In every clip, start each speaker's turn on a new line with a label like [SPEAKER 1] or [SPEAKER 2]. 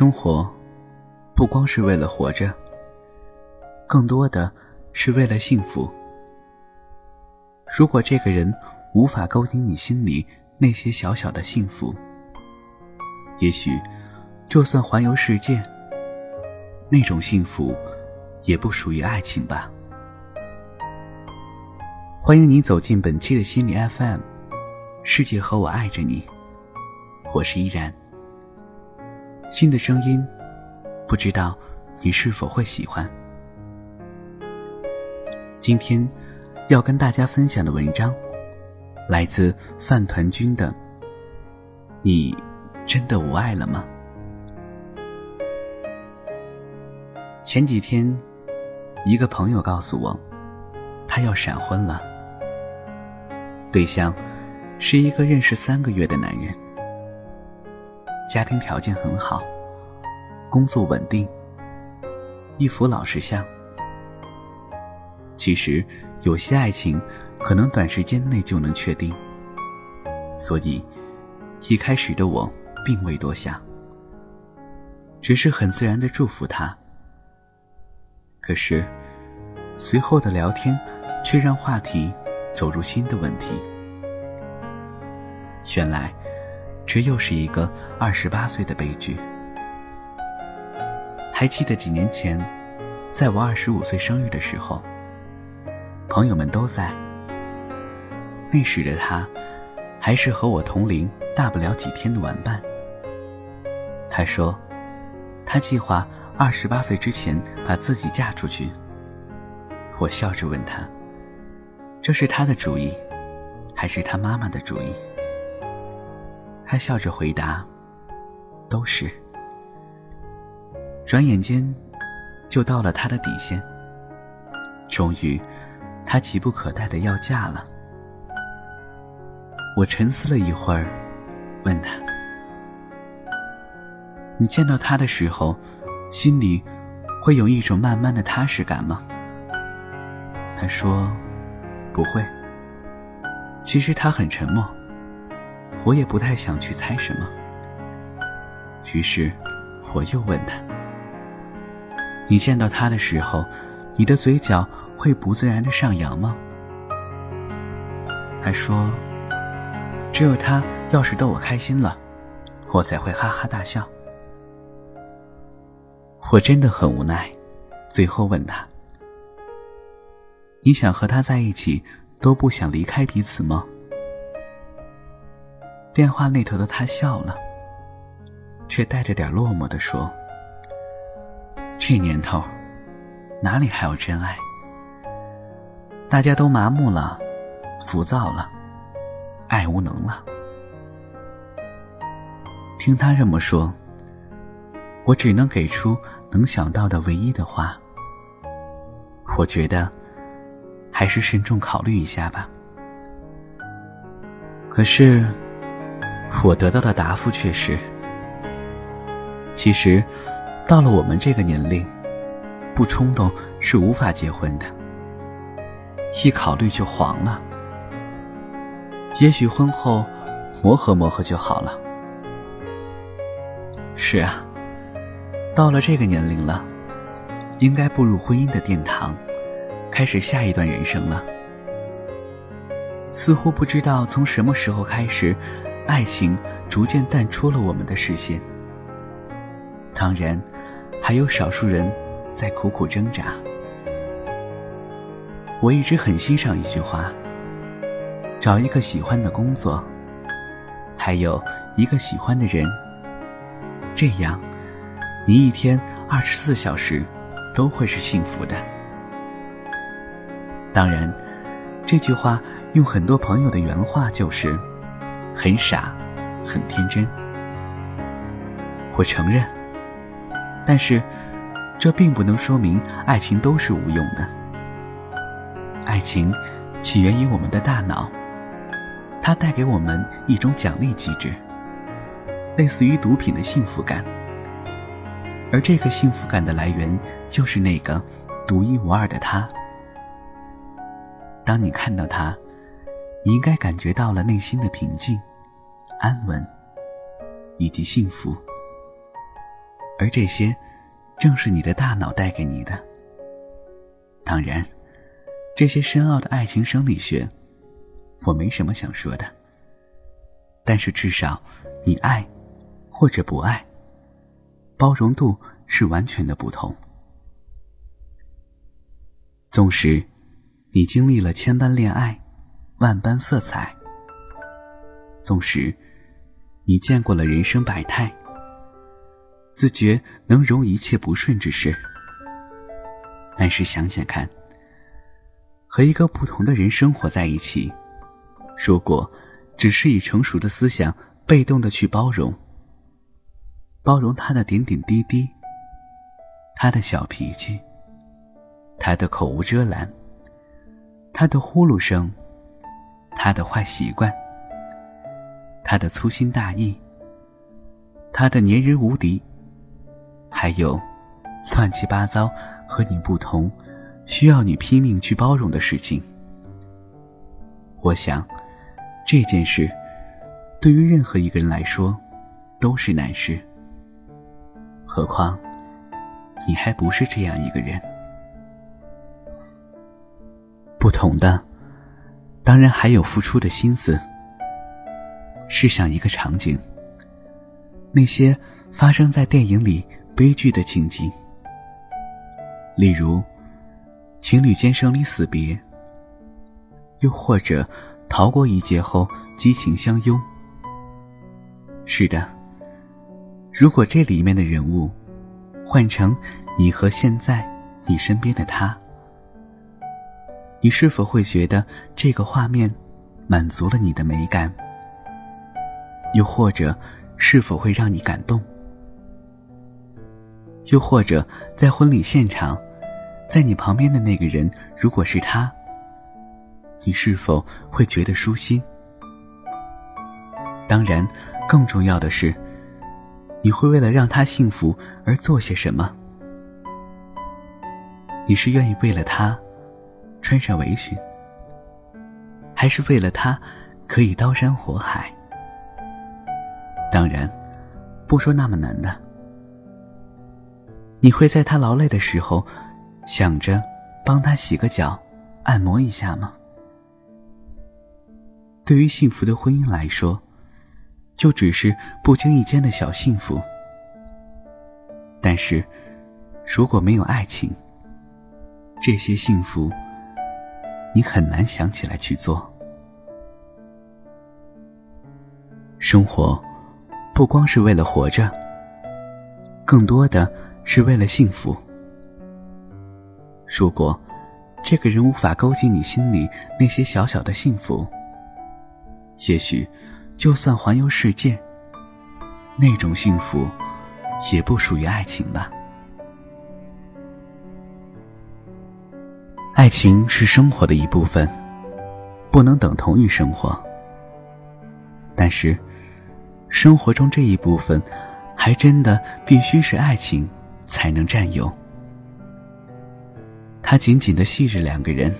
[SPEAKER 1] 生活，不光是为了活着，更多的是为了幸福。如果这个人无法勾起你心里那些小小的幸福，也许就算环游世界，那种幸福也不属于爱情吧。欢迎你走进本期的心理 FM，世界和我爱着你，我是依然。新的声音，不知道你是否会喜欢。今天要跟大家分享的文章，来自饭团君的。你真的无爱了吗？前几天，一个朋友告诉我，他要闪婚了。对象是一个认识三个月的男人。家庭条件很好，工作稳定，一副老实相。其实，有些爱情可能短时间内就能确定，所以一开始的我并未多想，只是很自然的祝福他。可是，随后的聊天却让话题走入新的问题。原来。这又是一个二十八岁的悲剧。还记得几年前，在我二十五岁生日的时候，朋友们都在。那时的他，还是和我同龄、大不了几天的玩伴。他说，他计划二十八岁之前把自己嫁出去。我笑着问他：“这是他的主意，还是他妈妈的主意？”他笑着回答：“都是。”转眼间，就到了他的底线。终于，他急不可待的要嫁了。我沉思了一会儿，问他：“你见到他的时候，心里会有一种慢慢的踏实感吗？”他说：“不会。”其实他很沉默。我也不太想去猜什么，于是我又问他：“你见到他的时候，你的嘴角会不自然的上扬吗？”他说：“只有他要是逗我开心了，我才会哈哈大笑。”我真的很无奈，最后问他：“你想和他在一起，都不想离开彼此吗？”电话那头的他笑了，却带着点落寞的说：“这年头，哪里还有真爱？大家都麻木了，浮躁了，爱无能了。”听他这么说，我只能给出能想到的唯一的话：我觉得，还是慎重考虑一下吧。可是。我得到的答复却是：其实，到了我们这个年龄，不冲动是无法结婚的。一考虑就黄了。也许婚后磨合磨合就好了。是啊，到了这个年龄了，应该步入婚姻的殿堂，开始下一段人生了。似乎不知道从什么时候开始。爱情逐渐淡出了我们的视线。当然，还有少数人在苦苦挣扎。我一直很欣赏一句话：找一个喜欢的工作，还有一个喜欢的人，这样，你一天二十四小时都会是幸福的。当然，这句话用很多朋友的原话就是。很傻，很天真。我承认，但是这并不能说明爱情都是无用的。爱情起源于我们的大脑，它带给我们一种奖励机制，类似于毒品的幸福感。而这个幸福感的来源，就是那个独一无二的他。当你看到他。你应该感觉到了内心的平静、安稳以及幸福，而这些，正是你的大脑带给你的。当然，这些深奥的爱情生理学，我没什么想说的。但是至少，你爱，或者不爱，包容度是完全的不同。纵使你经历了千般恋爱，万般色彩；纵使你见过了人生百态。自觉能容一切不顺之事，但是想想看，和一个不同的人生活在一起，如果只是以成熟的思想被动的去包容，包容他的点点滴滴，他的小脾气，他的口无遮拦，他的呼噜声，他的坏习惯，他的粗心大意，他的粘人无敌。还有，乱七八糟和你不同，需要你拼命去包容的事情。我想，这件事对于任何一个人来说都是难事。何况，你还不是这样一个人。不同的，当然还有付出的心思。试想一个场景，那些发生在电影里。悲剧的情景，例如情侣间生离死别，又或者逃过一劫后激情相拥。是的，如果这里面的人物换成你和现在你身边的他，你是否会觉得这个画面满足了你的美感？又或者是否会让你感动？又或者，在婚礼现场，在你旁边的那个人，如果是他，你是否会觉得舒心？当然，更重要的是，你会为了让他幸福而做些什么？你是愿意为了他穿上围裙，还是为了他可以刀山火海？当然，不说那么难的。你会在他劳累的时候，想着帮他洗个脚、按摩一下吗？对于幸福的婚姻来说，就只是不经意间的小幸福。但是，如果没有爱情，这些幸福你很难想起来去做。生活不光是为了活着，更多的。是为了幸福。如果这个人无法勾起你心里那些小小的幸福，也许就算环游世界，那种幸福也不属于爱情吧。爱情是生活的一部分，不能等同于生活。但是，生活中这一部分，还真的必须是爱情。才能占有。它紧紧的系着两个人，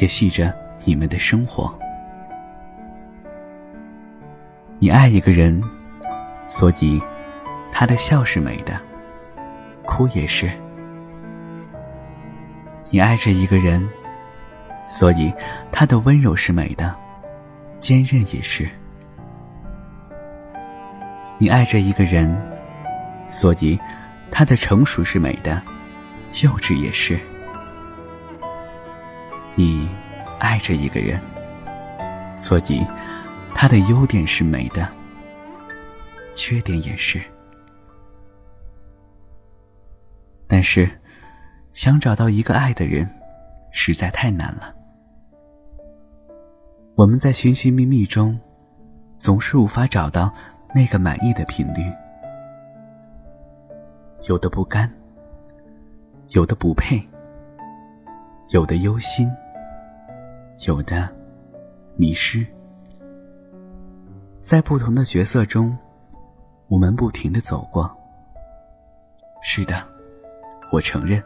[SPEAKER 1] 也系着你们的生活。你爱一个人，所以他的笑是美的，哭也是。你爱着一个人，所以他的温柔是美的，坚韧也是。你爱着一个人，所以。他的成熟是美的，幼稚也是。你爱着一个人，所以他的优点是美的，缺点也是。但是，想找到一个爱的人，实在太难了。我们在寻寻觅觅中，总是无法找到那个满意的频率。有的不甘，有的不配，有的忧心，有的迷失，在不同的角色中，我们不停的走过。是的，我承认，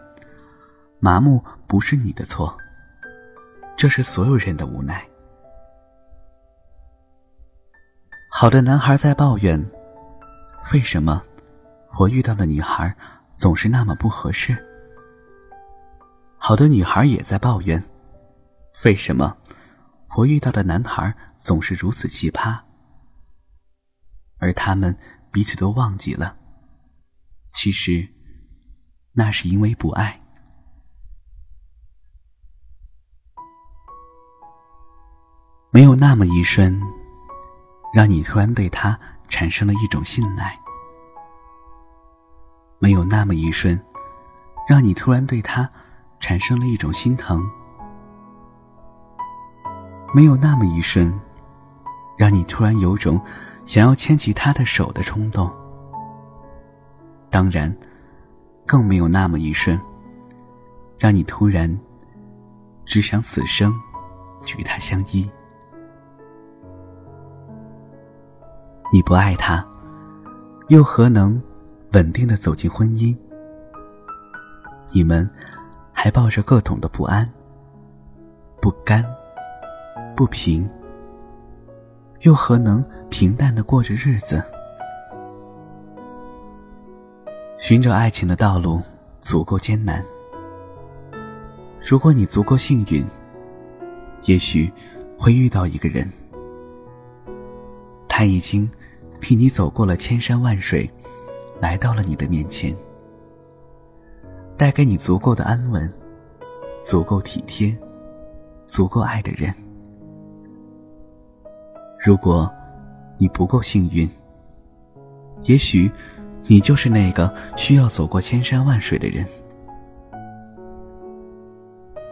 [SPEAKER 1] 麻木不是你的错，这是所有人的无奈。好的男孩在抱怨，为什么？我遇到的女孩总是那么不合适。好多女孩也在抱怨，为什么我遇到的男孩总是如此奇葩？而他们彼此都忘记了，其实那是因为不爱。没有那么一瞬，让你突然对他产生了一种信赖。没有那么一瞬，让你突然对他产生了一种心疼；没有那么一瞬，让你突然有种想要牵起他的手的冲动。当然，更没有那么一瞬，让你突然只想此生与他相依。你不爱他，又何能？稳定的走进婚姻，你们还抱着各种的不安、不甘、不平，又何能平淡的过着日子？寻找爱情的道路足够艰难。如果你足够幸运，也许会遇到一个人，他已经替你走过了千山万水。来到了你的面前，带给你足够的安稳，足够体贴，足够爱的人。如果你不够幸运，也许你就是那个需要走过千山万水的人。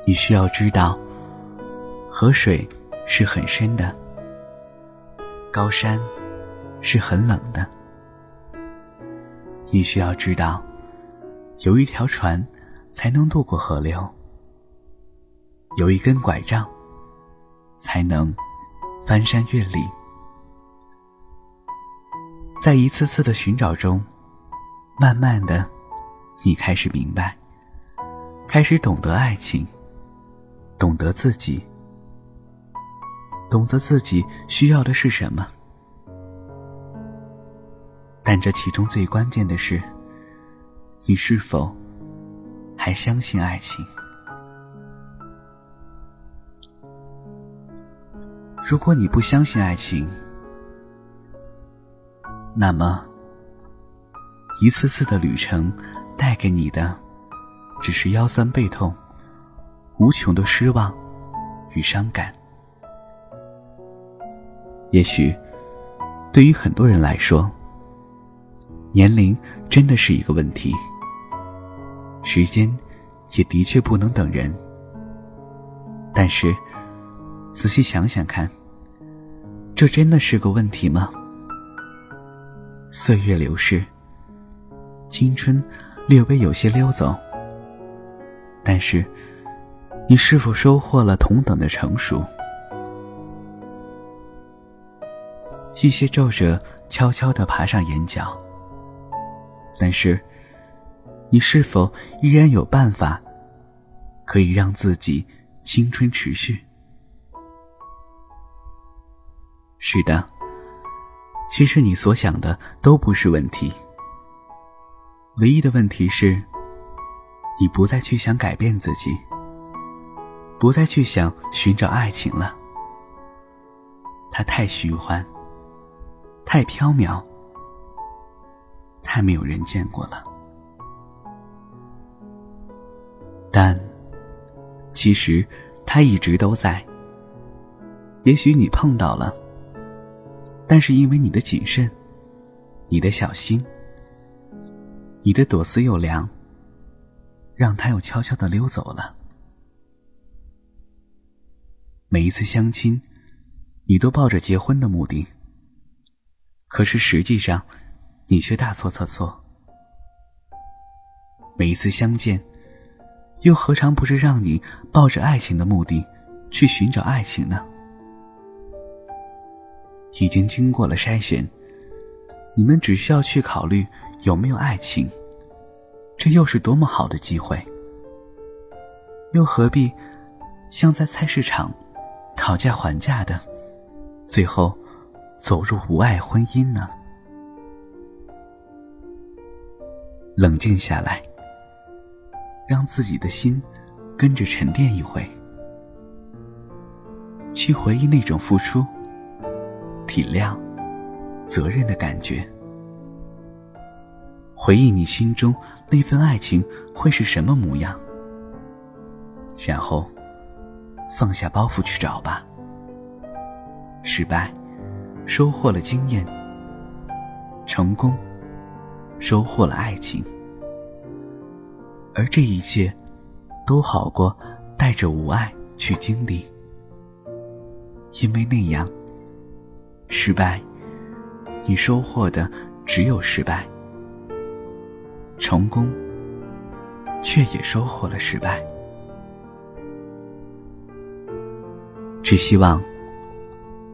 [SPEAKER 1] 你需要知道，河水是很深的，高山是很冷的。你需要知道，有一条船才能渡过河流，有一根拐杖才能翻山越岭。在一次次的寻找中，慢慢的，你开始明白，开始懂得爱情，懂得自己，懂得自己需要的是什么。但这其中最关键的是，你是否还相信爱情？如果你不相信爱情，那么一次次的旅程带给你的，只是腰酸背痛、无穷的失望与伤感。也许，对于很多人来说，年龄真的是一个问题，时间也的确不能等人。但是，仔细想想看，这真的是个问题吗？岁月流逝，青春略微有些溜走，但是，你是否收获了同等的成熟？一些皱褶悄悄地爬上眼角。但是，你是否依然有办法，可以让自己青春持续？是的，其实你所想的都不是问题。唯一的问题是，你不再去想改变自己，不再去想寻找爱情了。它太虚幻，太飘渺。太没有人见过了，但其实他一直都在。也许你碰到了，但是因为你的谨慎、你的小心、你的左思右量，让他又悄悄的溜走了。每一次相亲，你都抱着结婚的目的，可是实际上。你却大错特错。每一次相见，又何尝不是让你抱着爱情的目的去寻找爱情呢？已经经过了筛选，你们只需要去考虑有没有爱情，这又是多么好的机会！又何必像在菜市场讨价还价的，最后走入无爱婚姻呢？冷静下来，让自己的心跟着沉淀一回，去回忆那种付出、体谅、责任的感觉，回忆你心中那份爱情会是什么模样，然后放下包袱去找吧。失败，收获了经验；成功，收获了爱情。而这一切，都好过带着无爱去经历，因为那样，失败，你收获的只有失败；成功，却也收获了失败。只希望。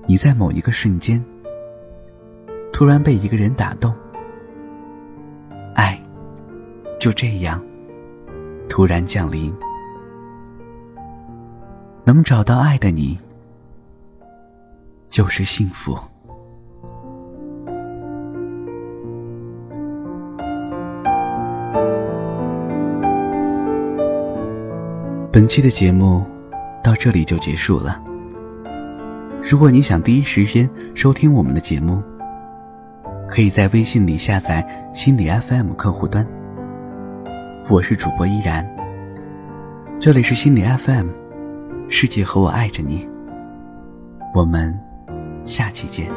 [SPEAKER 1] 你在某一个瞬间，突然被一个人打动，就这样突然降临。能找到爱的你，就是幸福。本期的节目到这里就结束了。如果你想第一时间收听我们的节目，可以在微信里下载心理 FM 客户端。我是主播依然，这里是心理 FM，世界和我爱着你。我们下期见。